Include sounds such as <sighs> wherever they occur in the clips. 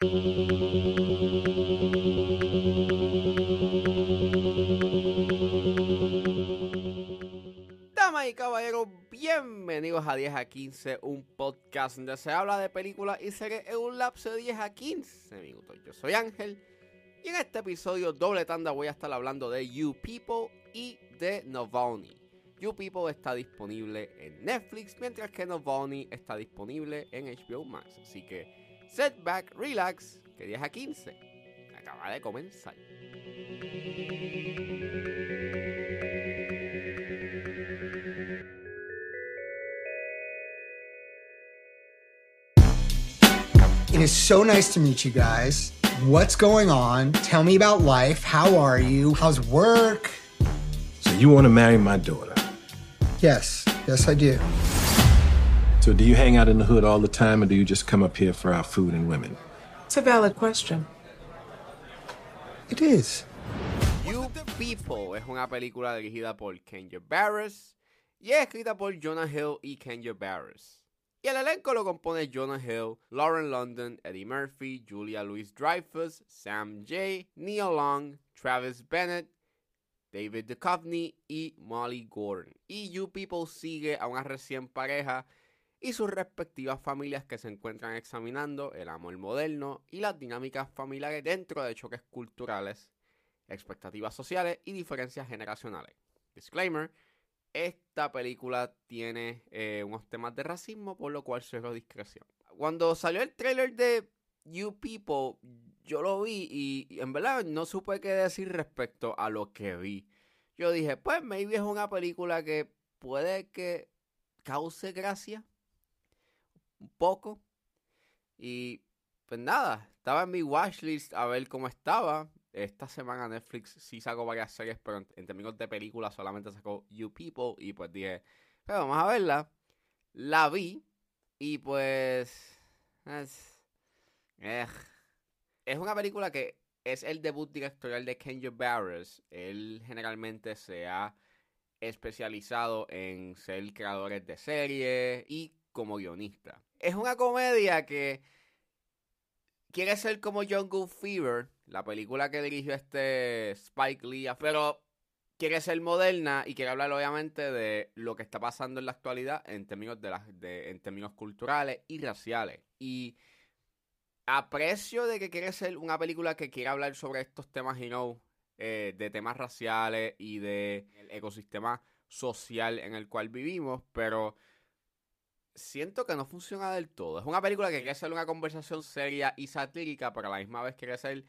Damas y caballeros, bienvenidos a 10 a 15, un podcast donde se habla de películas y series en un lapso de 10 a 15 minutos. Yo soy Ángel y en este episodio doble tanda voy a estar hablando de You People y de Navalny. You People está disponible en Netflix, mientras que Navalny está disponible en HBO Max. Así que set back, relax, que 10 a 15 acaba de comenzar. It is so nice to meet you guys. What's going on? Tell me about life. How are you? How's work? So you want to marry my daughter? Yes, yes, I do. So do you hang out in the hood all the time, or do you just come up here for our food and women? It's a valid question. It is. You People es una película dirigida por Kenya Barris y es escrita por Jonah Hill y Kenya Barris. Y el elenco lo compone Jonah Hill, Lauren London, Eddie Murphy, Julia Louis Dreyfus, Sam J, Neil Long, Travis Bennett, David Duchovny y Molly Gordon. Y You People sigue a una recién pareja y sus respectivas familias que se encuentran examinando el amor moderno y las dinámicas familiares dentro de choques culturales, expectativas sociales y diferencias generacionales. Disclaimer, esta película tiene eh, unos temas de racismo, por lo cual cierro discreción. Cuando salió el trailer de You People, yo lo vi y en verdad no supe qué decir respecto a lo que vi. Yo dije, pues maybe es una película que puede que cause gracia un poco. Y pues nada, estaba en mi watchlist a ver cómo estaba. Esta semana Netflix sí sacó varias series, pero en, en términos de películas solamente sacó You People. Y pues dije, pero vamos a verla. La vi. Y pues. Es, eh, es una película que es el debut directorial de Kenya Barris. Él generalmente se ha especializado en ser creadores de series y como guionista. Es una comedia que quiere ser como Jungle Fever, la película que dirigió este Spike Lee, pero quiere ser moderna y quiere hablar obviamente de lo que está pasando en la actualidad en términos de, de en términos culturales y raciales. Y aprecio de que quiere ser una película que quiere hablar sobre estos temas, you know, eh, de temas raciales y de el ecosistema social en el cual vivimos, pero siento que no funciona del todo. Es una película que quiere ser una conversación seria y satírica, pero a la misma vez quiere ser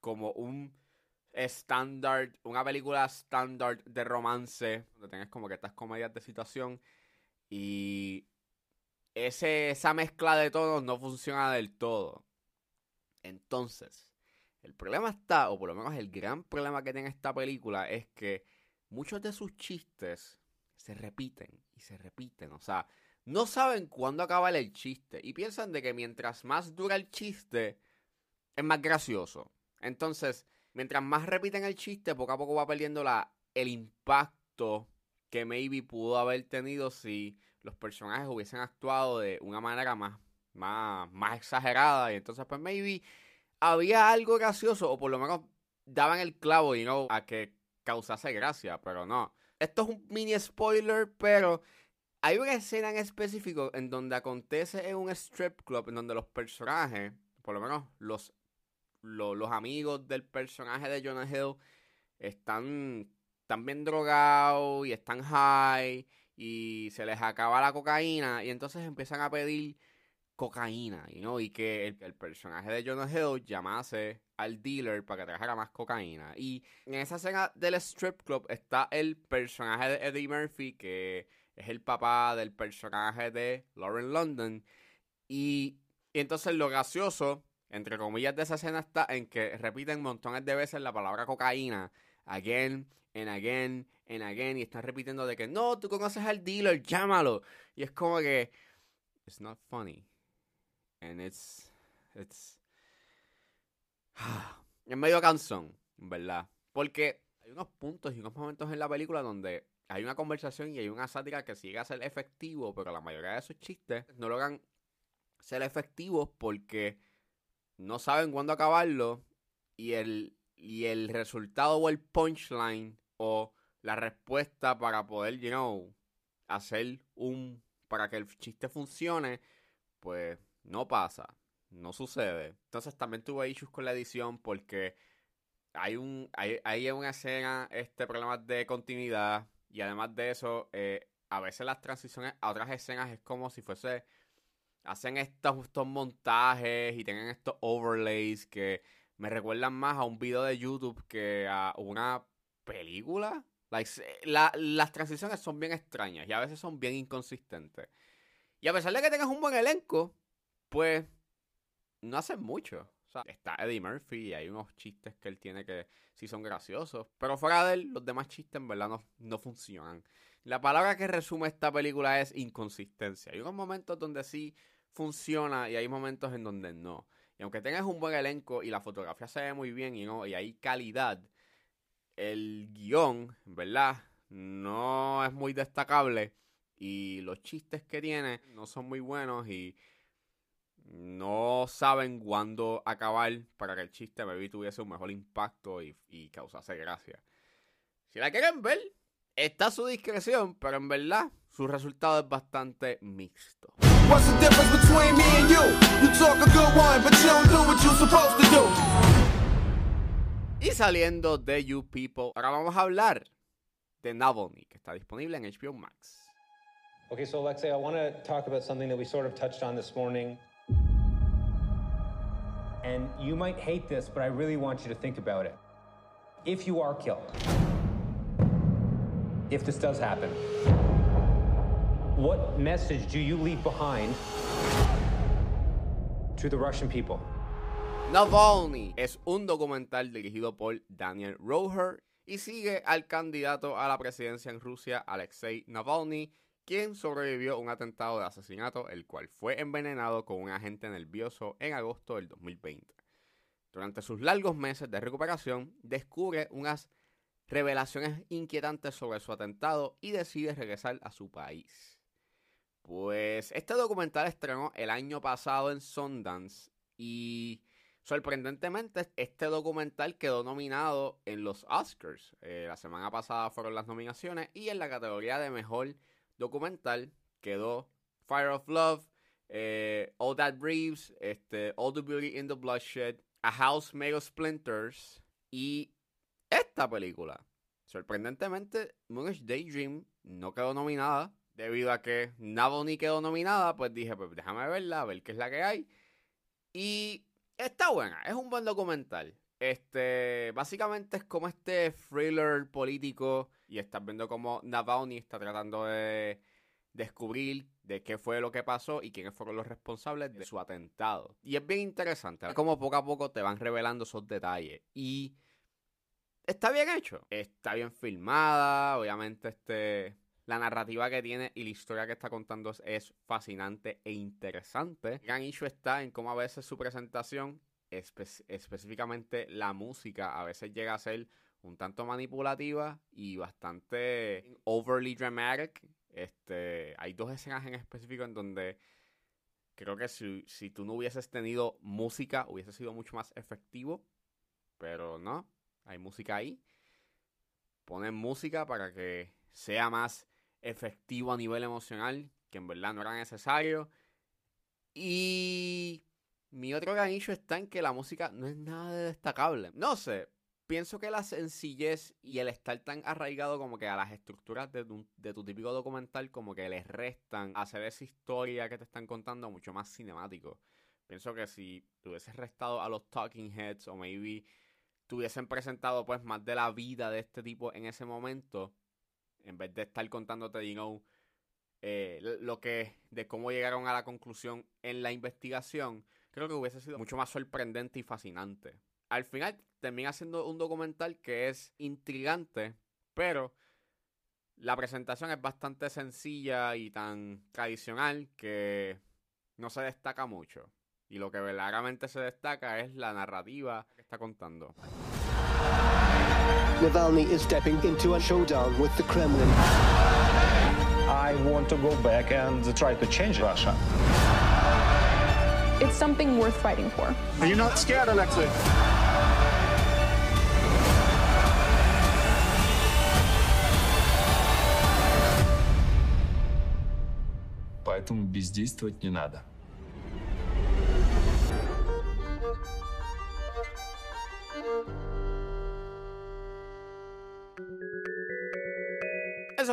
como un estándar, una película estándar de romance, donde tienes como que estas comedias de situación y ese, esa mezcla de tonos no funciona del todo. Entonces, el problema está, o por lo menos el gran problema que tiene esta película es que muchos de sus chistes se repiten y se repiten. O sea, no saben cuándo acaba el chiste y piensan de que mientras más dura el chiste, es más gracioso. Entonces, mientras más repiten el chiste, poco a poco va perdiendo la, el impacto que maybe pudo haber tenido si los personajes hubiesen actuado de una manera más, más, más exagerada. Y entonces, pues maybe había algo gracioso, o por lo menos daban el clavo, y no a que causase gracia, pero no. Esto es un mini spoiler, pero hay una escena en específico en donde acontece en un strip club, en donde los personajes, por lo menos los, los, amigos del personaje de Jonah Hill, están, están bien drogados y están high y se les acaba la cocaína y entonces empiezan a pedir cocaína, you know, y que el, el, personaje de Jonah Hill llamase al dealer para que trajera más cocaína. Y en esa escena del strip club está el personaje de Eddie Murphy, que es el papá del personaje de Lauren London. Y, entonces lo gracioso, entre comillas, de esa escena está en que repiten montones de veces la palabra cocaína, again and again and again, y están repitiendo de que no, tú conoces al dealer, llámalo. Y es como que, it's not funny. And it's. It's. <sighs> es medio canción, ¿verdad? Porque hay unos puntos y unos momentos en la película donde hay una conversación y hay una sátira que sigue a ser efectivo, pero la mayoría de esos chistes no logran ser efectivos porque no saben cuándo acabarlo y el, y el resultado o el punchline o la respuesta para poder, you know, hacer un, para que el chiste funcione, pues no pasa, no sucede. Entonces también tuve issues con la edición porque hay un, hay, hay una escena, este problema de continuidad y además de eso, eh, a veces las transiciones a otras escenas es como si fuese hacen estos, estos montajes y tienen estos overlays que me recuerdan más a un video de YouTube que a una película. las transiciones son bien extrañas y a veces son bien inconsistentes. Y a pesar de que tengas un buen elenco, pues no hacen mucho. Está Eddie Murphy y hay unos chistes que él tiene que sí son graciosos. Pero fuera de él, los demás chistes en verdad no, no funcionan. La palabra que resume esta película es inconsistencia. Hay unos momentos donde sí funciona y hay momentos en donde no. Y aunque tengas un buen elenco y la fotografía se ve muy bien y, no, y hay calidad, el guion, ¿verdad? No es muy destacable y los chistes que tiene no son muy buenos y no saben cuándo acabar para que el chiste maybe tuviese un mejor impacto y, y causase gracia. Si la quieren ver, está a su discreción, pero en verdad su resultado es bastante mixto. What's the difference between me and you? You talk a good one, but you don't do what you're supposed to do. Y saliendo de You People, ahora vamos a hablar de Navalny, que está disponible en HBO Max. Okay, so Alexei, I want to talk about something that we sort of touched on this morning. And you might hate this, but I really want you to think about it. If you are killed, if this does happen, What message do you leave behind to the Russian people? Navalny es un documental dirigido por Daniel Roher y sigue al candidato a la presidencia en Rusia, Alexei Navalny, quien sobrevivió a un atentado de asesinato, el cual fue envenenado con un agente nervioso en agosto del 2020. Durante sus largos meses de recuperación, descubre unas revelaciones inquietantes sobre su atentado y decide regresar a su país. Pues este documental estrenó el año pasado en Sundance y sorprendentemente este documental quedó nominado en los Oscars. Eh, la semana pasada fueron las nominaciones y en la categoría de mejor documental quedó Fire of Love, eh, All That Breathes, este, All the Beauty in the Bloodshed, A House Made of Splinters y esta película. Sorprendentemente, Moonage Daydream no quedó nominada debido a que Navalny quedó nominada, pues dije, pues déjame verla, a ver qué es la que hay. Y está buena, es un buen documental. Este, básicamente es como este thriller político y estás viendo cómo Navalny está tratando de descubrir de qué fue lo que pasó y quiénes fueron los responsables de su atentado. Y es bien interesante, como poco a poco te van revelando esos detalles. Y está bien hecho, está bien filmada, obviamente este la narrativa que tiene y la historia que está contando es fascinante e interesante. El gran issue está en cómo a veces su presentación, específicamente la música, a veces llega a ser un tanto manipulativa y bastante overly dramatic. Este, hay dos escenas en específico en donde creo que si, si tú no hubieses tenido música hubiese sido mucho más efectivo, pero no, hay música ahí. Ponen música para que sea más efectivo a nivel emocional, que en verdad no era necesario. Y mi otro ganillo está en que la música no es nada de destacable. No sé, pienso que la sencillez y el estar tan arraigado como que a las estructuras de tu, típico documental como que les restan hacer esa historia que te están contando mucho más cinemático. Pienso que si te hubieses restado a los talking heads o maybe tuviesen presentado pues más de la vida de este tipo en ese momento, en vez de estar contándote, you know, eh, lo que, de cómo llegaron a la conclusión en la investigación, creo que hubiese sido mucho más sorprendente y fascinante. Al final termina siendo un documental que es intrigante, pero la presentación es bastante sencilla y tan tradicional que no se destaca mucho. Y lo que verdaderamente se destaca es la narrativa que está contando. Navalny is stepping into a showdown with the Kremlin. I want to go back and try to change Russia. It's something worth fighting for. Are you not scared, Alexei? Поэтому бездействовать не надо.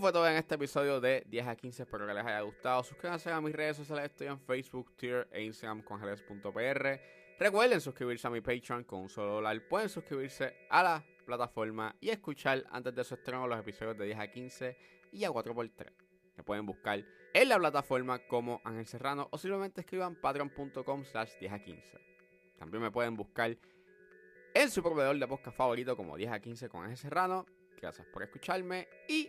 Fue todo en este episodio de 10 a 15. Espero que les haya gustado. Suscríbanse a mis redes sociales. Estoy en Facebook, Twitter e Instagram con Jerez.pr. Recuerden suscribirse a mi Patreon con un solo dólar. Pueden suscribirse a la plataforma y escuchar antes de su estreno los episodios de 10 a 15 y a 4x3. Me pueden buscar en la plataforma como Ángel Serrano o simplemente escriban patreon.com slash 10 a 15. También me pueden buscar en su proveedor de podcast favorito como 10 a 15 con Ángel Serrano. Gracias por escucharme y